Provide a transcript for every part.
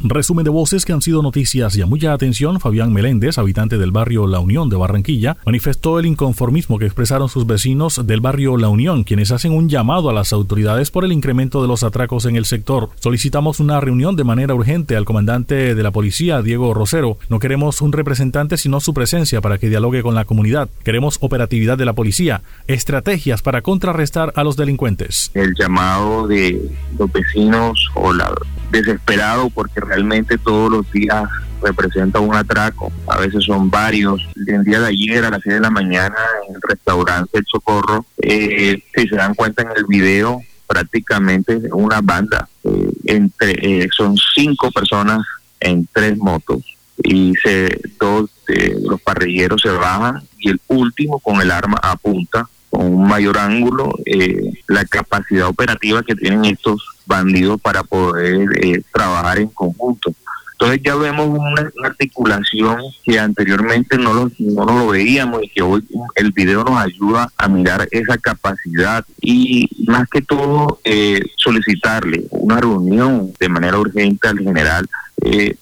Resumen de voces que han sido noticias y a mucha atención, Fabián Meléndez, habitante del barrio La Unión de Barranquilla, manifestó el inconformismo que expresaron sus vecinos del barrio La Unión, quienes hacen un llamado a las autoridades por el incremento de los atracos en el sector. Solicitamos una reunión de manera urgente al comandante de la policía, Diego Rosero. No queremos un representante, sino su presencia para que dialogue con la comunidad. Queremos operatividad de la policía, estrategias para contrarrestar a los delincuentes. El llamado de los vecinos o la desesperado porque realmente todos los días representa un atraco, a veces son varios. El día de ayer a las 6 de la mañana en el restaurante El Socorro, eh, si se dan cuenta en el video, prácticamente una banda, eh, entre eh, son cinco personas en tres motos y se, dos de los parrilleros se bajan y el último con el arma apunta con un mayor ángulo eh, la capacidad operativa que tienen estos bandidos para poder eh, trabajar en conjunto. Entonces ya vemos una, articulación que anteriormente no lo, no lo veíamos y que hoy el video nos ayuda a mirar esa capacidad y más que todo eh, solicitarle una reunión de manera urgente al general,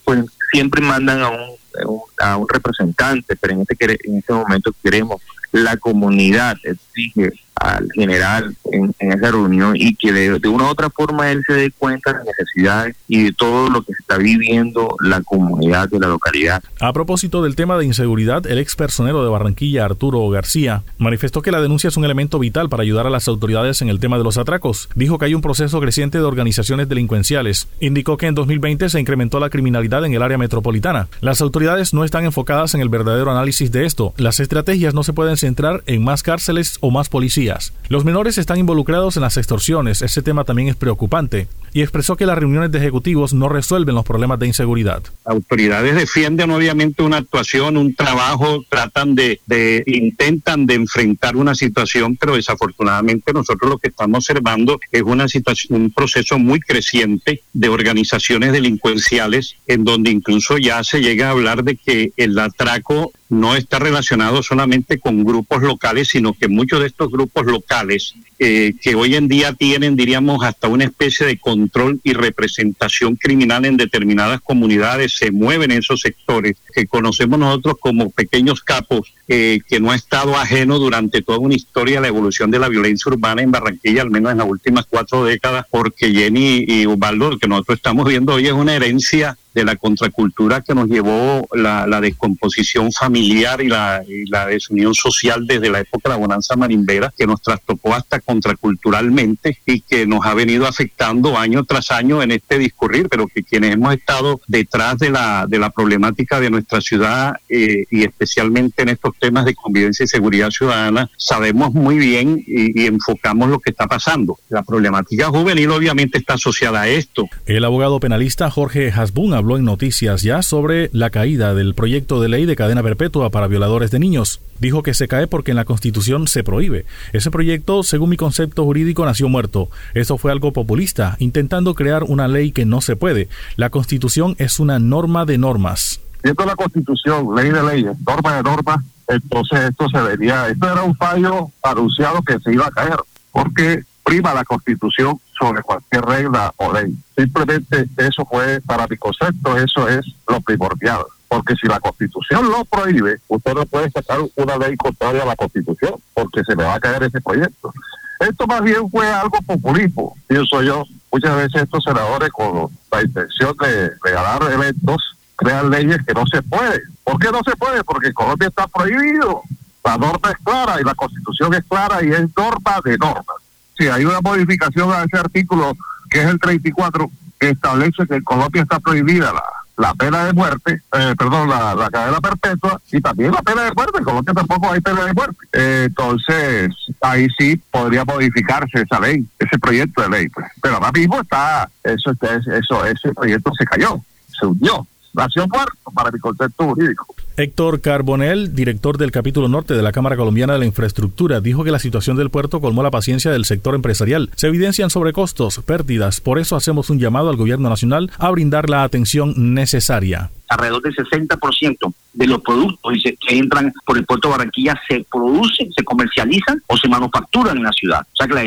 pues siempre mandan a un, a un representante, pero en este, en este momento queremos la comunidad exige al general en, esa reunión y que de, una u otra forma él se dé cuenta de las necesidades y de todo lo que está viviendo la comunidad de la localidad. A propósito del tema de inseguridad, el ex personero de Barranquilla, Arturo García, manifestó que la denuncia es un elemento vital para ayudar a las autoridades en el tema de los atracos. Dijo que hay un proceso creciente de organizaciones delincuenciales. Indicó que en 2020 se incrementó la criminalidad en el área metropolitana. Las autoridades no están enfocadas en el verdadero análisis de esto. Las estrategias no se pueden centrar en más cárceles o más policías los menores están involucrados en las extorsiones, ese tema también es preocupante, y expresó que las reuniones de ejecutivos no resuelven los problemas de inseguridad. Autoridades defienden obviamente una actuación, un trabajo, tratan de, intentan de enfrentar una situación, pero desafortunadamente nosotros lo que estamos observando es una situación, un proceso muy creciente de organizaciones delincuenciales en donde incluso ya se llega a hablar de que el atraco no está relacionado solamente con grupos locales, sino que muchos de estos grupos locales eh, que hoy en día tienen, diríamos, hasta una especie de control y representación criminal en determinadas comunidades, se mueven en esos sectores que conocemos nosotros como pequeños capos, eh, que no ha estado ajeno durante toda una historia la evolución de la violencia urbana en Barranquilla, al menos en las últimas cuatro décadas, porque Jenny y Ubaldo, lo que nosotros estamos viendo hoy es una herencia de la contracultura que nos llevó la, descomposición familiar y la, y la, desunión social desde la época de la bonanza marimbera, que nos trastocó hasta contraculturalmente y que nos ha venido afectando año tras año en este discurrir, pero que quienes hemos estado detrás de la, de la problemática de nuestra ciudad eh, y especialmente en estos temas de convivencia y seguridad ciudadana, sabemos muy bien y, y enfocamos lo que está pasando. La problemática juvenil obviamente está asociada a esto. El abogado penalista Jorge Hasbun habló en noticias ya sobre la caída del proyecto de ley de cadena perpetua para violadores de niños. Dijo que se cae porque en la Constitución se prohíbe. Ese proyecto, según mi concepto jurídico, nació muerto. Eso fue algo populista, intentando crear una ley que no se puede. La Constitución es una norma de normas. Esto es la Constitución, ley de leyes, norma de normas, entonces esto se vería, esto era un fallo anunciado que se iba a caer, porque prima la Constitución sobre cualquier regla o ley. Simplemente eso fue, para mi concepto, eso es lo primordial. Porque si la Constitución lo prohíbe, usted no puede sacar una ley contraria a la Constitución, porque se le va a caer ese proyecto. Esto más bien fue algo populismo, pienso yo. Muchas veces estos senadores con la intención de regalar eventos crean leyes que no se pueden. ¿Por qué no se puede? Porque en Colombia está prohibido. La norma es clara y la constitución es clara y es norma de normas. Si hay una modificación a ese artículo, que es el 34, que establece que en Colombia está prohibida la, la pena de muerte, eh, perdón, la, la, cadena perpetua y también la pena de muerte, como que tampoco hay pena de muerte. Eh, entonces, ahí sí podría modificarse esa ley, ese proyecto de ley. Pues. Pero ahora mismo está, eso, eso, ese proyecto se cayó, se hundió nació muerto para mi concepto jurídico. Héctor Carbonel, director del capítulo norte de la Cámara Colombiana de la Infraestructura, dijo que la situación del puerto colmó la paciencia del sector empresarial. Se evidencian sobrecostos, pérdidas, por eso hacemos un llamado al gobierno nacional a brindar la atención necesaria alrededor del 60% de los productos que entran por el puerto de Barranquilla se producen, se comercializan o se manufacturan en la ciudad. O sea que la,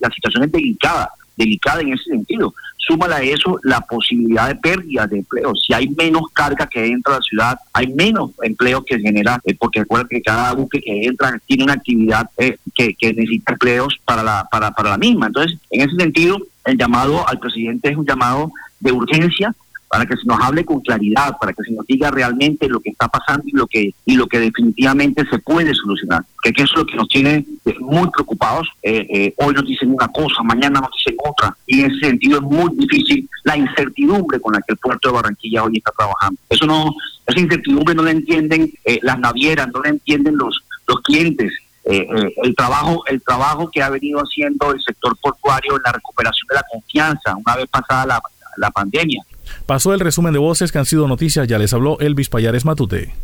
la situación es delicada, delicada en ese sentido súmale a eso la posibilidad de pérdida de empleo. Si hay menos carga que entra a la ciudad, hay menos empleo que genera, eh, porque recuerda que cada buque que entra tiene una actividad eh, que, que, necesita empleos para la, para, para la misma. Entonces, en ese sentido, el llamado al presidente es un llamado de urgencia para que se nos hable con claridad, para que se nos diga realmente lo que está pasando y lo que y lo que definitivamente se puede solucionar. Que, eso es lo que nos tiene eh, muy preocupados. Eh, eh, hoy nos dicen una cosa, mañana nos dicen otra, y en ese sentido es muy difícil la incertidumbre con la que el puerto de Barranquilla hoy está trabajando. Eso no, esa incertidumbre no la entienden las navieras, no la entienden los los clientes. el trabajo el trabajo que ha venido haciendo el sector portuario en la recuperación de la confianza una vez pasada la, la pandemia Pasó el resumen de voces que han sido noticias, ya les habló Elvis Payares Matute.